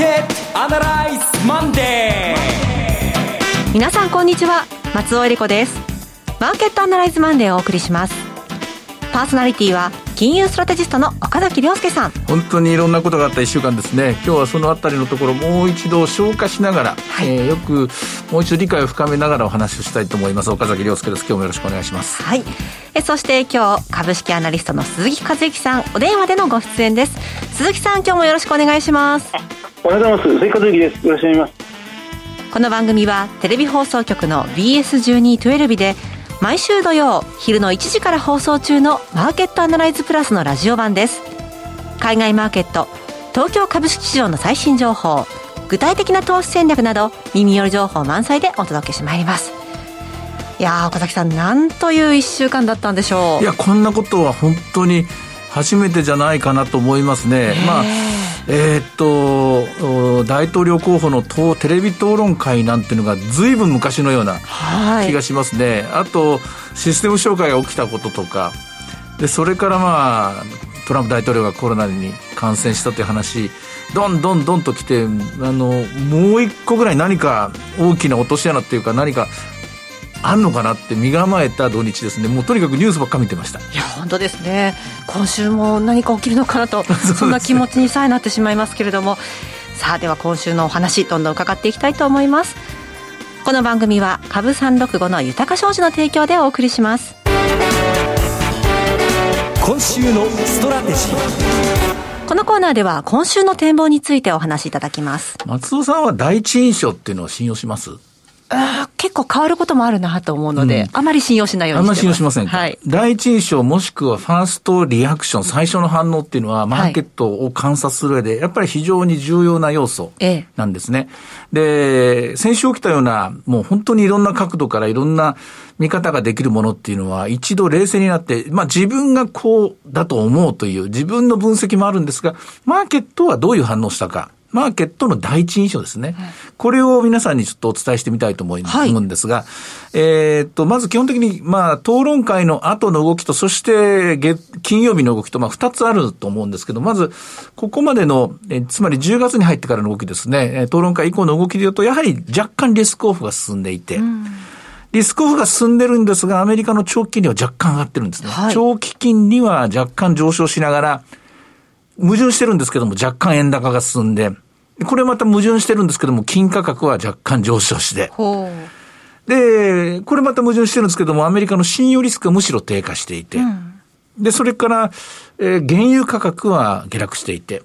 ケットアナライズマンデー皆さんこんにちは。松尾英里子です。マーケットアナライズマンデーをお送りします。パーソナリティは金融ストラテジストの岡崎良介さん。本当にいろんなことがあった1週間ですね。今日はそのあたりのところもう一度消化しながら、はい、えー、よくもう一度理解を深めながらお話をしたいと思います。岡崎良介です。今日もよろしくお願いします。はい。えそして今日株式アナリストの鈴木一之さん。お電話でのご出演です。鈴木さん今日もよろしくお願いします。おはようございます。鈴木和之です。よろしくお願いします。この番組はテレビ放送局の BS1212 で毎週土曜昼の1時から放送中のマーケットアナライズプラスのラジオ版です。海外マーケット東京株式市場の最新情報具体的な投資戦略など耳寄り情報満載でお届けしてまいります。いや岡崎さんなんという1週間だったんでしょう。いやこんなことは本当に初めてじゃないかなと思いますね。まあえー、っと大統領候補のテレビ討論会なんていうのがずいぶん昔のような気がしますね、はい、あとシステム障害が起きたこととか。でそれからまあトランプ大統領がコロナに感染したという話どんどんどんと来てあのもう一個ぐらい何か大きな落とし穴っていうか何かあんのかなって身構えた土日ですね。もうとにかくニュースばっか見てました。いや本当ですね。今週も何か起きるのかなと そんな気持ちにさえなってしまいますけれども。さあでは今週のお話どんどん伺っていきたいと思います。この番組は株365の豊か商事の提供でお送りします。今週のストラテジー。このコーナーでは今週の展望についてお話しいただきます。松尾さんは第一印象っていうのを信用します？あ結構変わることもあるなと思うので、うん、あまり信用しないようにしてます。あんまり信用しませんか？はい。第一印象もしくはファーストリアクション、最初の反応っていうのは、マーケットを観察する上で、やっぱり非常に重要な要素なんですね。ええ、で、先週起きたような、もう本当にいろんな角度からいろんな見方ができるものっていうのは、一度冷静になって、まあ自分がこうだと思うという自分の分析もあるんですが、マーケットはどういう反応したか。マーケットの第一印象ですね。これを皆さんにちょっとお伝えしてみたいと思い、はい、思うんですが、えー、っと、まず基本的に、まあ、討論会の後の動きと、そして月、金曜日の動きと、まあ、二つあると思うんですけど、まず、ここまでの、えつまり10月に入ってからの動きですね、討論会以降の動きで言うと、やはり若干リスクオフが進んでいて、うん。リスクオフが進んでるんですが、アメリカの長期金利は若干上がってるんですね。はい、長期金利は若干上昇しながら、矛盾してるんですけども、若干円高が進んで、これまた矛盾してるんですけども、金価格は若干上昇して。で、これまた矛盾してるんですけども、アメリカの信用リスクがむしろ低下していて。うん、で、それから、えー、原油価格は下落していて。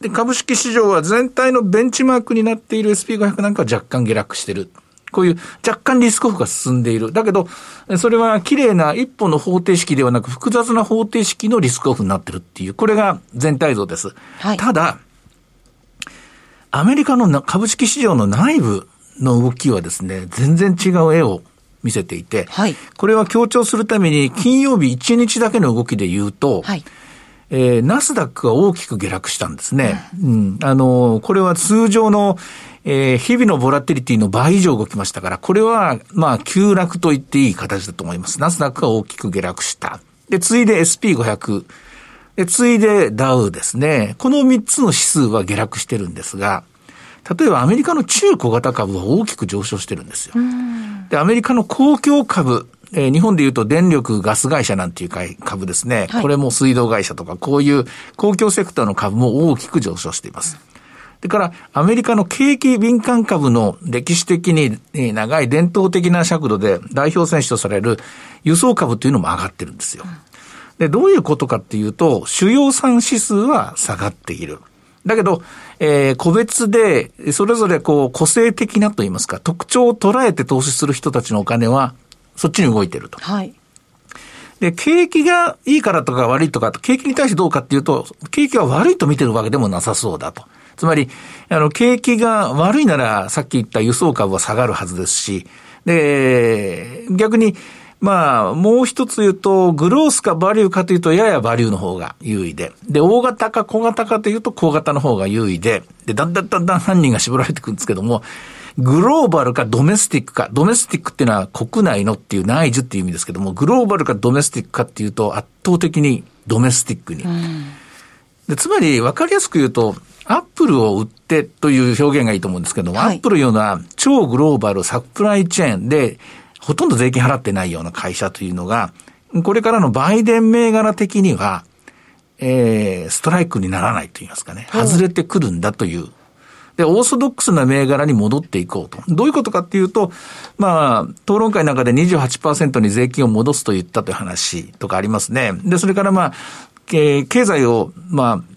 で、株式市場は全体のベンチマークになっている SP500 なんかは若干下落してる。こういう若干リスクオフが進んでいる。だけど、それは綺麗な一本の方程式ではなく複雑な方程式のリスクオフになってるっていう、これが全体像です。はい、ただ、アメリカの株式市場の内部の動きはですね、全然違う絵を見せていて、はい、これは強調するために金曜日1日だけの動きで言うと、はい、えー、ナスダックが大きく下落したんですね。うん、あの、これは通常の、えー、日々のボラティリティの倍以上動きましたから、これは、まあ、急落と言っていい形だと思います。ナスダックが大きく下落した。で、次いで SP500。で、次いでダウですね。この3つの指数は下落してるんですが、例えばアメリカの中小型株は大きく上昇してるんですよ。で、アメリカの公共株、えー、日本で言うと電力ガス会社なんていう株ですね。はい、これも水道会社とか、こういう公共セクターの株も大きく上昇しています。それから、アメリカの景気敏感株の歴史的に長い伝統的な尺度で代表選手とされる輸送株というのも上がってるんですよ。で、どういうことかっていうと、主要産指数は下がっている。だけど、えー、個別で、それぞれこう、個性的なと言いますか、特徴を捉えて投資する人たちのお金は、そっちに動いてると。はい。で、景気がいいからとか悪いとか、景気に対してどうかっていうと、景気が悪いと見てるわけでもなさそうだと。つまり、あの、景気が悪いなら、さっき言った輸送株は下がるはずですし、で、逆に、まあ、もう一つ言うと、グロースかバリューかというと、ややバリューの方が優位で、で、大型か小型かというと、小型の方が優位で、で、だんだんだんだん犯人が絞られていくんですけども、グローバルかドメスティックか、ドメスティックっていうのは国内のっていう内需っていう意味ですけども、グローバルかドメスティックかっていうと圧倒的にドメスティックに。でつまり分かりやすく言うと、アップルを売ってという表現がいいと思うんですけども、はい、アップルいうのは超グローバルサプライチェーンで、ほとんど税金払ってないような会社というのが、これからのバイデン銘柄的には、えー、ストライクにならないと言いますかね、外れてくるんだという。で、オーソドックスな銘柄に戻っていこうと。どういうことかっていうと、まあ、討論会の中で28%に税金を戻すと言ったという話とかありますね。で、それからまあ、経済を、まあ、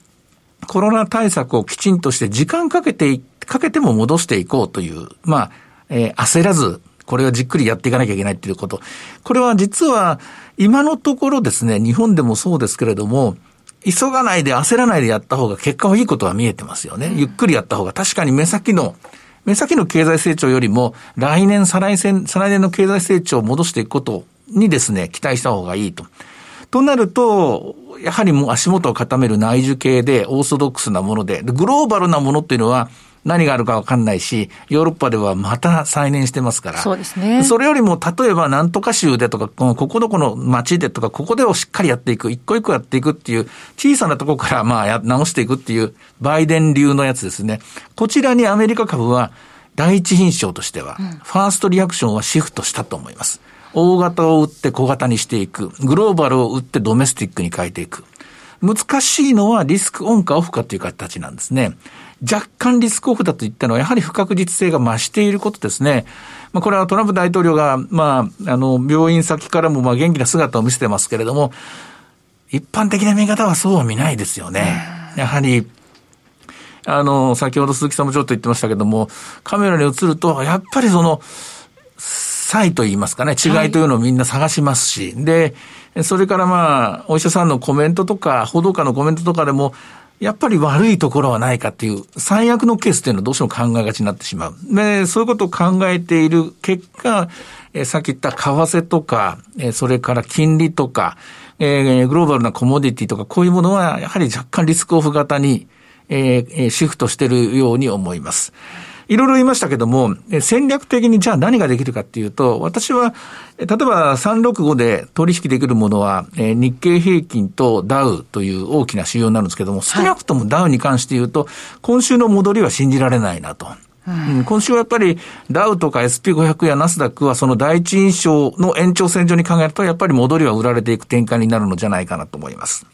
コロナ対策をきちんとして時間かけて、かけても戻していこうという、まあ、えー、焦らず、これはじっくりやっていかなきゃいけないっていうこと。これは実は、今のところですね、日本でもそうですけれども、急がないで焦らないでやった方が結果はいいことは見えてますよね。ゆっくりやった方が確かに目先の、目先の経済成長よりも来年、再来年、再来年の経済成長を戻していくことにですね、期待した方がいいと。となると、やはりもう足元を固める内需系でオーソドックスなもので、グローバルなものっていうのは、何があるかわかんないし、ヨーロッパではまた再燃してますから。そうですね。それよりも、例えばなんとか州でとか、ここどこの町でとか、ここでをしっかりやっていく、一個一個やっていくっていう、小さなところからまあ直していくっていう、バイデン流のやつですね。こちらにアメリカ株は、第一印象としては、ファーストリアクションはシフトしたと思います。大型を売って小型にしていく。グローバルを売ってドメスティックに変えていく。難しいのはリスクオンかオフかという形なんですね。若干リスクオフだと言ったのは、やはり不確実性が増していることですね。まあ、これはトランプ大統領が、まあ、あの、病院先からも、まあ、元気な姿を見せてますけれども、一般的な見方はそうは見ないですよね。やはり、あの、先ほど鈴木さんもちょっと言ってましたけども、カメラに映ると、やっぱりその、差異と言いますかね、違いというのをみんな探しますし、はい、で、それからまあ、お医者さんのコメントとか、報道官のコメントとかでも、やっぱり悪いところはないかっていう、最悪のケースっていうのはどうしても考えがちになってしまう。で、そういうことを考えている結果、えさっき言った為替とか、えそれから金利とか、えー、グローバルなコモディティとか、こういうものは、やはり若干リスクオフ型に、えー、シフトしているように思います。いろいろ言いましたけども、戦略的にじゃあ何ができるかっていうと、私は、例えば365で取引できるものは、日経平均とダウという大きな指標になるんですけども、少なくともダウに関して言うと、今週の戻りは信じられないなと。うん、今週はやっぱりダウとか SP500 やナスダックはその第一印象の延長線上に考えるとやっぱり戻りは売られていく展開になるのじゃないかなと思います。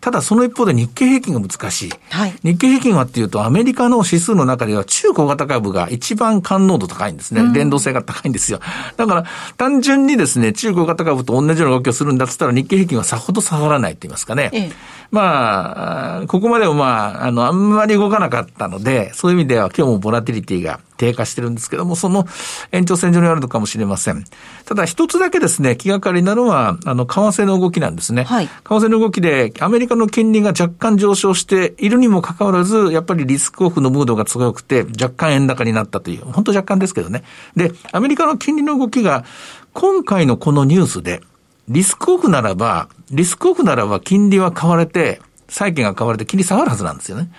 ただその一方で日経平均が難しい。はい、日経平均はっていうとアメリカの指数の中では中小型株が一番感濃度高いんですね。連動性が高いんですよ。だから単純にですね、中小型株と同じような動きをするんだっつったら日経平均はさほど下がらないって言いますかね。ええ、まあ、ここまでもまあ、あの、あんまり動かなかったので、そういう意味では今日もボラティリティが低下してるんですけども、その延長線上にあるのかもしれません。ただ一つだけですね、気がかりなのは、あの、為替の動きなんですね。はい。為替の動きで、アメリカの金利が若干上昇しているにもかかわらず、やっぱりリスクオフのムードが強くて、若干円高になったという、本当若干ですけどね。で、アメリカの金利の動きが、今回のこのニュースで、リスクオフならば、リスクオフならば金利は買われて、債券が買われて金利下がるはずなんですよね。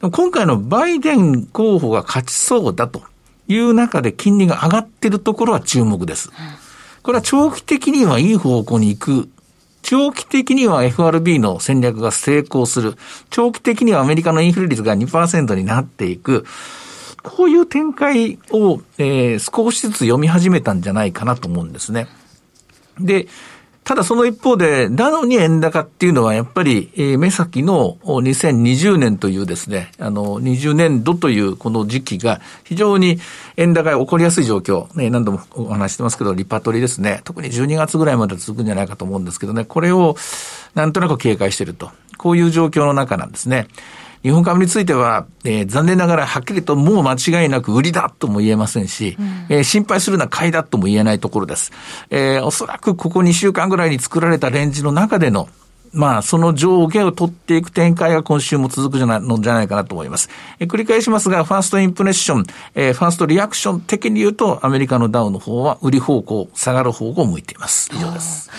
今回のバイデン候補が勝ちそうだという中で金利が上がっているところは注目です。これは長期的にはいい方向に行く。長期的には FRB の戦略が成功する。長期的にはアメリカのインフレ率が2%になっていく。こういう展開を、えー、少しずつ読み始めたんじゃないかなと思うんですね。で、ただその一方で、なのに円高っていうのはやっぱり、えー、目先の2020年というですね、あの、20年度というこの時期が非常に円高が起こりやすい状況、ね、何度もお話してますけど、リパトリですね、特に12月ぐらいまで続くんじゃないかと思うんですけどね、これをなんとなく警戒していると。こういう状況の中なんですね。日本株については、えー、残念ながらはっきりともう間違いなく売りだとも言えませんし、うん、えー、心配するのは買いだとも言えないところです。えー、おそらくここ2週間ぐらいに作られたレンジの中でのまあ、その上下を取っていく展開が今週も続くじゃないのじゃないかなと思います。え繰り返しますが、ファーストインプレッション、えー、ファーストリアクション的に言うと、アメリカのダウの方は売り方向、下がる方向を向いています。以上です。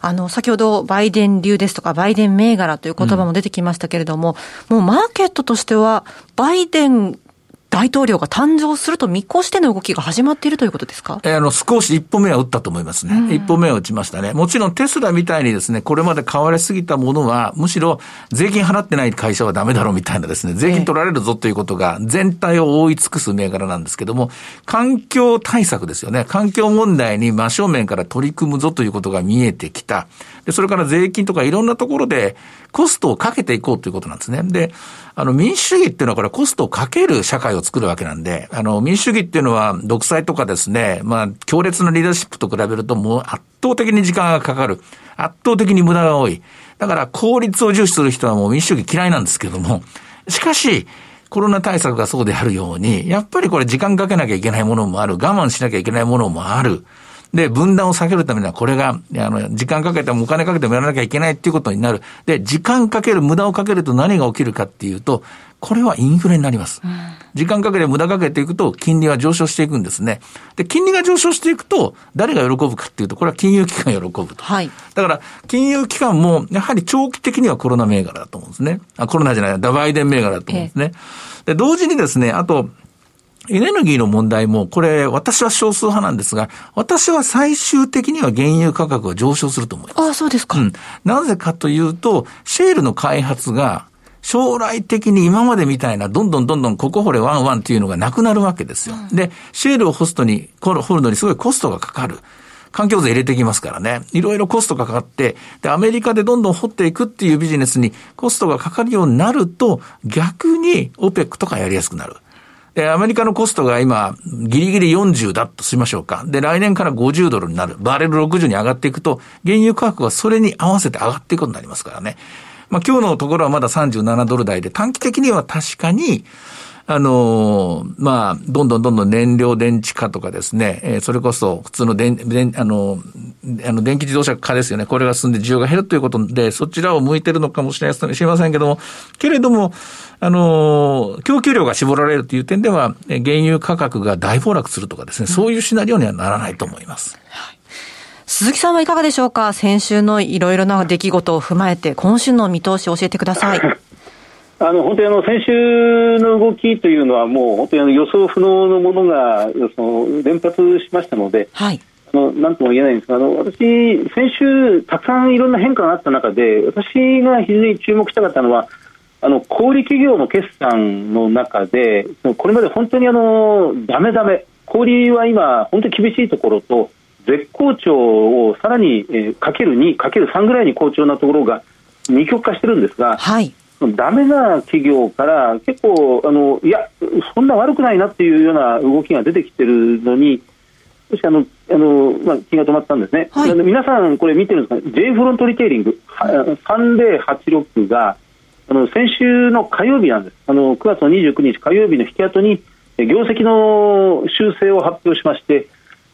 あの、先ほどバイデン流ですとか、バイデン銘柄という言葉も出てきましたけれども、うん、もうマーケットとしては、バイデン大統領が誕生すると見越しての動きが始まっているということですか？えー、あの、少し一歩目は打ったと思いますね。うん、一歩目は打ちましたね。もちろんテスラみたいにですね、これまで買われすぎたものは、むしろ税金払ってない会社はダメだろうみたいなですね、税金取られるぞということが全体を覆い尽くす銘柄なんですけども、環境対策ですよね。環境問題に真正面から取り組むぞということが見えてきた。で、それから税金とかいろんなところでコストをかけていこうということなんですね。で、あの、民主主義っていうのはこれコストをかける社会を作るわけなんで、あの、民主主義っていうのは独裁とかですね、まあ、強烈なリーダーシップと比べるともう圧倒的に時間がかかる。圧倒的に無駄が多い。だから効率を重視する人はもう民主主義嫌いなんですけども、しかし、コロナ対策がそうであるように、やっぱりこれ時間かけなきゃいけないものもある。我慢しなきゃいけないものもある。で、分断を避けるためにはこれが、あの、時間かけてもお金かけてもやらなきゃいけないっていうことになる。で、時間かける、無駄をかけると何が起きるかっていうと、これはインフレになります。うん、時間かけて無駄かけていくと、金利は上昇していくんですね。で、金利が上昇していくと、誰が喜ぶかっていうと、これは金融機関が喜ぶと。はい。だから、金融機関も、やはり長期的にはコロナ銘柄だと思うんですね。あ、コロナじゃない、ダバイデン銘柄だと思うんですね。で、同時にですね、あと、エネルギーの問題も、これ、私は少数派なんですが、私は最終的には原油価格が上昇すると思います。ああ、そうですか。うん。なぜかというと、シェールの開発が、将来的に今までみたいな、どんどんどんどんここ掘れワンワンっていうのがなくなるわけですよ。うん、で、シェールをホストに、掘るのにすごいコストがかかる。環境税入れてきますからね。いろいろコストがかかって、で、アメリカでどんどん掘っていくっていうビジネスにコストがかかるようになると、逆に OPEC とかやりやすくなる。で、アメリカのコストが今、ギリギリ40だとしましょうか。で、来年から50ドルになる。バレル60に上がっていくと、原油価格はそれに合わせて上がっていくことになりますからね。まあ今日のところはまだ37ドル台で、短期的には確かに、あのー、まあ、どんどんどんどん燃料電池化とかですね、えー、それこそ普通の電、電、あの、あの、電気自動車化ですよね。これが進んで需要が減るということで、そちらを向いてるのかもしれませんけども、けれども、あのー、供給量が絞られるという点では、原油価格が大暴落するとかですね、そういうシナリオにはならないと思います。はい鈴木さんはいかがでしょうか？先週のいろいろな出来事を踏まえて、今週の見通しを教えてください。あの本当にあの先週の動きというのは、もう本当にあの予想不能のものがその連発しましたので、はい、あのなんとも言えないんですが、あの私、先週、たくさんいろんな変化があった中で、私が非常に注目したかったのは、あの小売企業の決算の中で、これまで本当にあのダメダメ、小売は今、本当に厳しいところと、絶好調をさらに、えー、かける2、かける3ぐらいに好調なところが二極化してるんですが、はい、ダメな企業から結構あの、いや、そんな悪くないなっていうような動きが出てきてるのに、少しあのあの、まあ、気が止まったんですね、はい、皆さん、これ見てるんですか、J フロントリテイリング、3086があの先週の火曜日なんです、あの9月の29日火曜日の引き後に、業績の修正を発表しまして、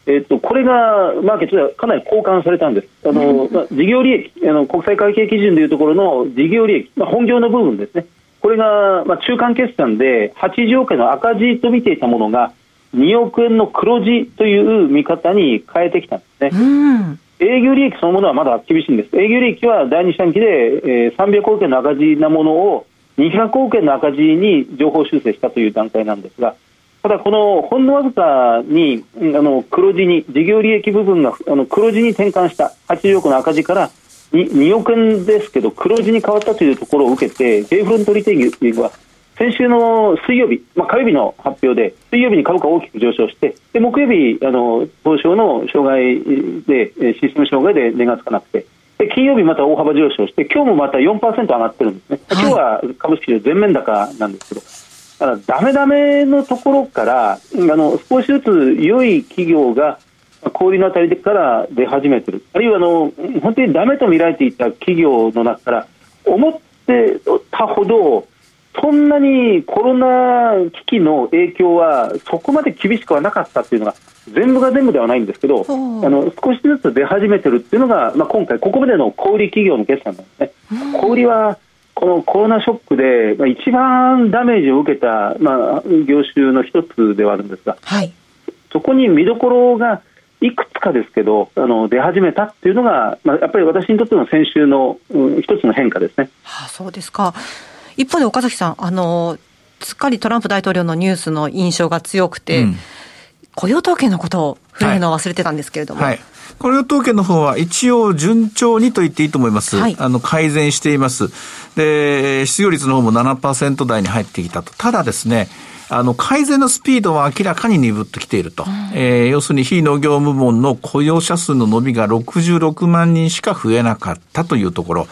えっと、これがマーケットではかなり交換されたんです、あのまあ、事業利益あの、国際会計基準でいうところの事業利益、まあ、本業の部分ですね、これが、まあ、中間決算で80億円の赤字と見ていたものが、2億円の黒字という見方に変えてきたんですね。営業利益そのものはまだ厳しいんです。営業利益は第二四半期で、えー、300億円の赤字なものを200億円の赤字に情報修正したという段階なんですが、ただ、このほんのわずかにあの黒字に、事業利益部分があの黒字に転換した80億の赤字から 2, 2億円ですけど、黒字に変わったというところを受けて、J フロントリテイリングは先週の水曜日、まあ、火曜日の発表で、水曜日に株価大きく上昇して、で木曜日、あの東証の障害で、システム障害で値がつかなくて、で金曜日また大幅上昇して、今日もまた4%上がってるんですね、はい、今日は株式市場全面高なんですけど。だダメダメのところからあの少しずつ良い企業が氷のあたりから出始めている。あるいはあの本当にダメと見られていた企業の中から思ってたほどそんなにコロナ危機の影響はそこまで厳しくはなかったというのが全部が全部ではないんですけど、あの少しずつ出始めてるっていうのが、まあ、今回、ここまでの小売企業の決算なんですね。小売はこのコロナショックで、まあ、一番ダメージを受けた、まあ、業種の一つではあるんですが、はい、そこに見どころがいくつかですけどあの出始めたっていうのが、まあ、やっぱり私にとっての先週の、うん、一つの変化ですね。はあ、そうですか。一方で岡崎さんあのすっかりトランプ大統領のニュースの印象が強くて、うん、雇用統計のことを触れるのを忘れてたんですけれども。はい、はい雇用統計の方は一応順調にと言っていいと思います。はい、あの、改善しています。で、失業率の方も7%台に入ってきたと。ただですね、あの、改善のスピードは明らかに鈍ってきていると。うん、えー、要するに非農業部門の雇用者数の伸びが66万人しか増えなかったというところ。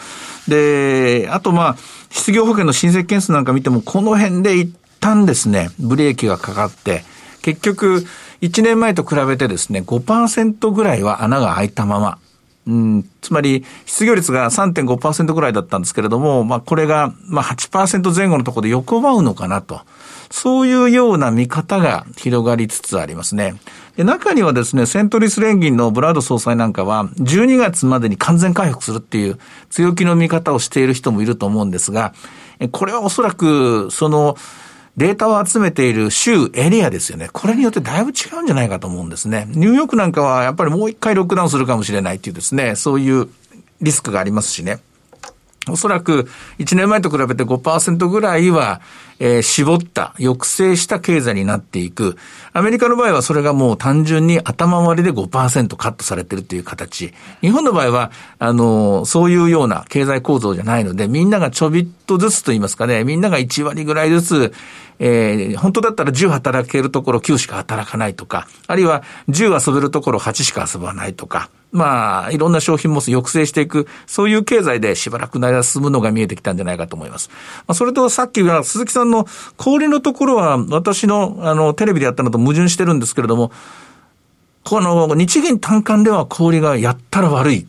で、あとまあ、失業保険の申請件数なんか見ても、この辺で一旦ですね、ブレーキがかかって、結局、1年前と比べてですね、5%ぐらいは穴が開いたまま、うん、つまり、失業率が3.5%ぐらいだったんですけれども、まあ、これが、まあ8%、前後のところで横ばうのかなと。そういうような見方が広がりつつありますね。で中にはですね、セントリス連銀のブラード総裁なんかは、12月までに完全回復するっていう強気の見方をしている人もいると思うんですが、これはおそらく、その、データを集めている州、エリアですよね。これによってだいぶ違うんじゃないかと思うんですね。ニューヨークなんかはやっぱりもう一回ロックダウンするかもしれないっていうですね、そういうリスクがありますしね。おそらく1年前と比べて5%ぐらいは、えー、絞った、抑制した経済になっていく。アメリカの場合はそれがもう単純に頭割りで5%カットされてるという形。日本の場合は、あの、そういうような経済構造じゃないので、みんながちょびっとずつと言いますかね、みんなが1割ぐらいずつ、えー、本当だったら10働けるところ9しか働かないとか、あるいは10遊べるところ8しか遊ばないとか、まあ、いろんな商品も抑制していく、そういう経済でしばらくの間進むのが見えてきたんじゃないかと思います。まあ、それとさっきは鈴木さんの氷のところは私のあのテレビでやったのと矛盾してるんですけれども、この日銀単管では氷がやったら悪い。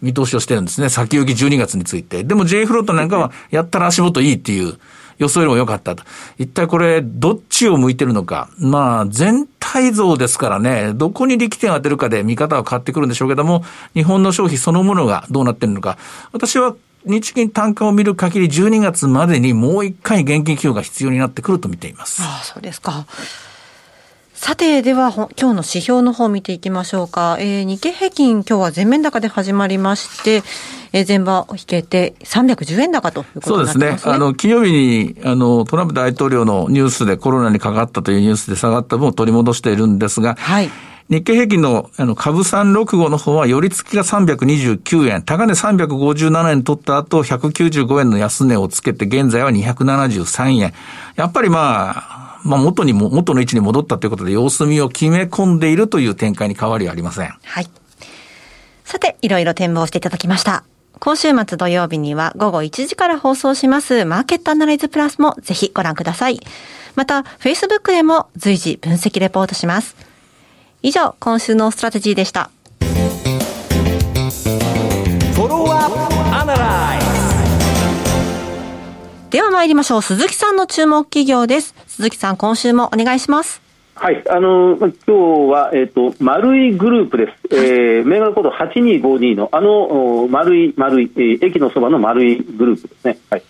見通しをしてるんですね。先行き12月について。でも J フロートなんかはやったら足元いいっていう。予想よりも良かったと。一体これ、どっちを向いてるのか。まあ、全体像ですからね、どこに力点を当てるかで見方は変わってくるんでしょうけども、日本の消費そのものがどうなってるのか。私は日銀単価を見る限り12月までにもう一回現金給与が必要になってくると見ています。ああ、そうですか。さて、では、今日の指標の方を見ていきましょうか。えー、日経平均、今日は全面高で始まりまして、えー、前場を引けて310円高ということになってますね。そうですね。あの、金曜日に、あの、トランプ大統領のニュースでコロナにかかったというニュースで下がった分を取り戻しているんですが、はい。日経平均のあの株365の方は、寄り付きが329円、高値357円取った後、195円の安値をつけて、現在は273円。やっぱりまあ、まあ、元にも、元の位置に戻ったということで、様子見を決め込んでいるという展開に変わりはありません。はい。さて、いろいろ展望していただきました。今週末土曜日には午後1時から放送しますマーケットアナライズプラスもぜひご覧ください。また、Facebook へも随時分析レポートします。以上、今週のストラテジーでした。では参りましょう。鈴木さんの注目企業です。鈴木さん、今週もお願いします。はい、あの今日は、えっ、ー、と、丸いグループです。えー、銘柄コード8252の、あの、丸い、丸い、えー、駅のそばの丸いグループですね。はい。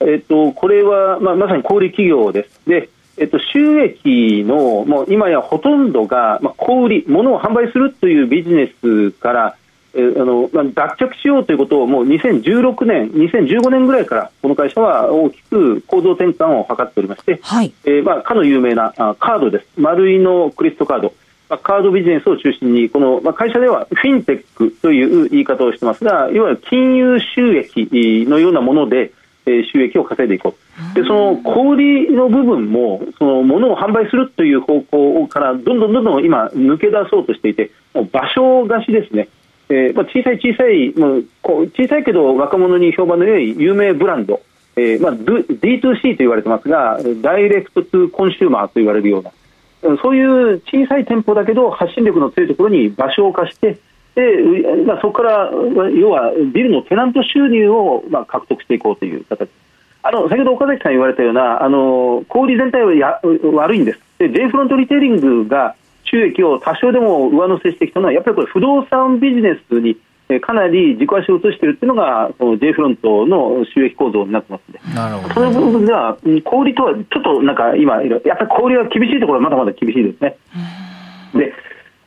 えっ、ー、と、これは、まあ、まさに小売企業です。で、えっと、収益の、もう今やほとんどが、まあ、小売り、物を販売するというビジネスから、えあの脱却しようということをもう2016年、2015年ぐらいからこの会社は大きく構造転換を図っておりまして、はい。えーまあ、かの有名なあカードです、丸いのクリストカード、まあ、カードビジネスを中心にこの、まあ、会社ではフィンテックという言い方をしてますがいわゆる金融収益のようなもので、えー、収益を稼いでいこう。でその小売の部分もその物を販売するという方向からどんどんどんどん今抜け出そうとしていてもう場所貸しですね。えーまあ、小さい小さい、もうこう小さいけど若者に評判の良い有名ブランド、えーまあ、D2C と言われてますがダイレクトトゥコンシューマーと言われるような。そういう小さい店舗だけど発信力の強いところに場所を貸してで、まあ、そこから要はビルのテナント収入を、まあ、獲得していこうという形。あの先ほど岡崎さん言われたようなあの小売全体はや悪いんです。で J フロントリテイリングが収益を多少でも上乗せしてきたのはやっぱりこれ不動産ビジネスにかなり軸足を移しているというのがその J フロントの収益構造になってますのでなるほど、その部分では小売とはちょっとなんか今やっぱり小売は厳しいところはまだまだ厳しいですね。で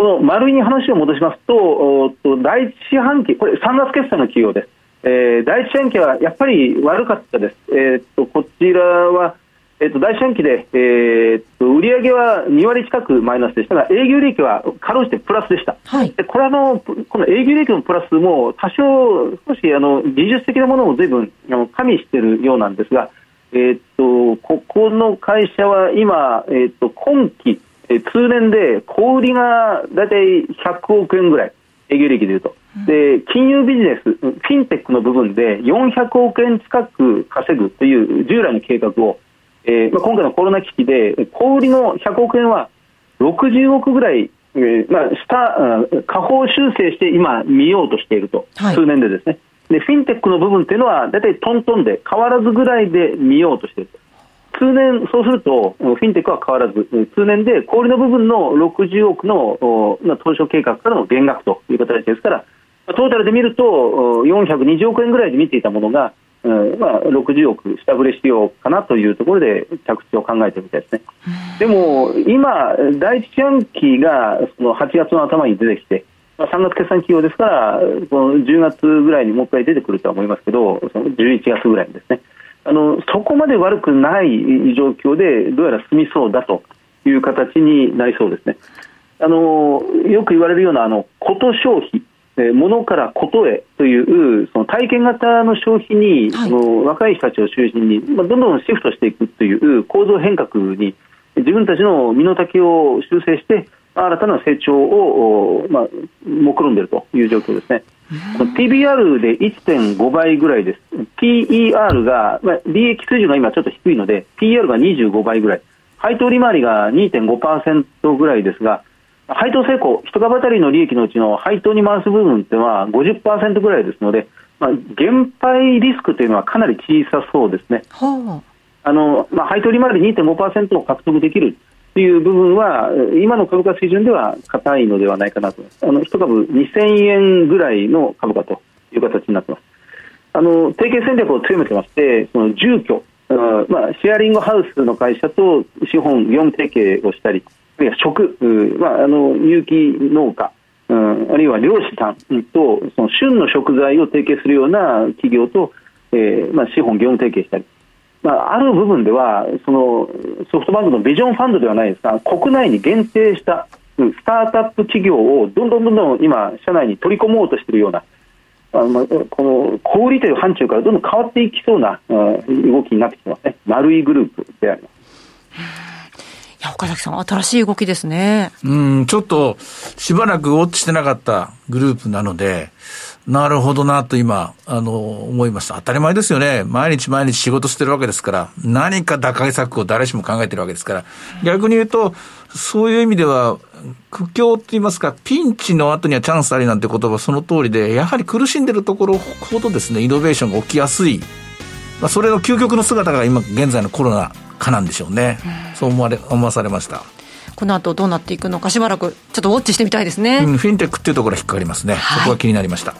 この丸いに話を戻しますと第一四半期これ3月決算の企業です。えー、第一四半期はやっぱり悪かったです。えー、っとこちらはえっと、第四半期で、えー、っと売上は2割近くマイナスでしたが、営業利益はかろうじてプラスでした。はい、でこれあの、この営業利益のプラスも多少、少しあの技術的なものも随分あの加味しているようなんですが、えー、っとここの会社は今、えー、っと今期、えー、通年で小売りが大体100億円ぐらい、営業利益でいうと。で金融ビジネス、フィンテックの部分で400億円近く稼ぐという従来の計画をえーまあ、今回のコロナ危機で小売りの100億円は60億ぐらい、えーまあ、下下方修正して今見ようとしていると、はい、数年でですね。でフィンテックの部分っていうのは大体トントンで変わらずぐらいで見ようとしている通年、そうするとフィンテックは変わらず通年で小売りの部分の60億の当初計画からの減額という形ですからトータルで見ると420億円ぐらいで見ていたものがうんまあ、60億下振れしようかなというところで着地を考えてるみたいですね。でも今、第一四半期がその8月の頭に出てきて、まあ、3月決算企業ですから、この10月ぐらいにもう一回出てくるとは思いますけど、その11月ぐらいにですね、あのそこまで悪くない状況でどうやら進みそうだという形になりそうですね。あのよく言われるようなあのこと消費え物からことへというその体験型の消費に、はい、その若い人たちを中心に、まあ、どんどんシフトしていくという構造変革に自分たちの身の丈を修正して新たな成長を、まあ、目論んでいるという状況ですね。PBR で1.5倍ぐらいです。PER が、まあ、利益水準が今ちょっと低いので、PER が25倍ぐらい。配当利回りが2.5%ぐらいですが、配当成功、一株当たりの利益のうちの配当に回す部分っていうのは50%ぐらいですので、まあ、減配リスクというのはかなり小さそうですね。はあ、あのまあ、配当利回り2.5%を獲得できるという部分は、今の株価水準では硬いのではないかなと。あの一株2000円ぐらいの株価という形になっています。あの提携戦略を強めてまして、その住居、まあ、シェアリングハウスの会社と資本業務提携をしたり、いは食、まあ、あの有機農家、うん、あるいは漁師さんとその旬の食材を提携するような企業と、えーまあ、資本業務提携したり、まあ、ある部分ではそのソフトバンクのビジョンファンドではないですが国内に限定したスタートアップ企業をどんどんどんどん今社内に取り込もうとしているようなあのこの小売という範疇からどんどん変わっていきそうな動きになってきてますね丸いグループであります。岡崎さん、新しい動きですね。うん、ちょっと、しばらくウォッチしてなかったグループなので、なるほどなと今、あの、思いました。当たり前ですよね。毎日毎日仕事してるわけですから、何か打開策を誰しも考えてるわけですから、逆に言うと、そういう意味では、苦境と言いますか、ピンチの後にはチャンスありなんて言葉その通りで、やはり苦しんでるところほどですね、イノベーションが起きやすい。まあ、それの究極の姿が今、現在のコロナかなんでしょうね、うん、そう思われ思わされました。この後どうなっていくのかしばらくちょっとウォッチしてみたいですね、うん、フィンテックっていうところ引っかかりますね、はい、そこが気になりました。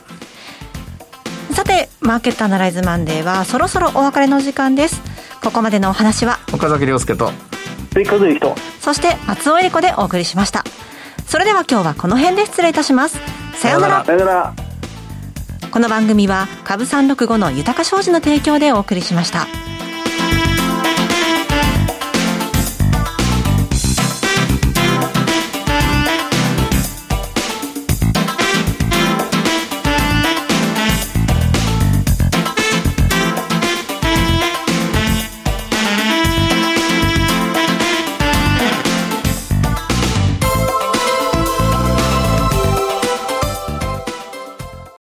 さてマーケットアナライズマンデーはそろそろお別れの時間です。ここまでのお話は岡崎亮介と。そして松尾恵理子でお送りしました。それでは今日はこの辺で失礼いたします。さようなら。さようなら。この番組は株三六五の豊か商事の提供でお送りしました。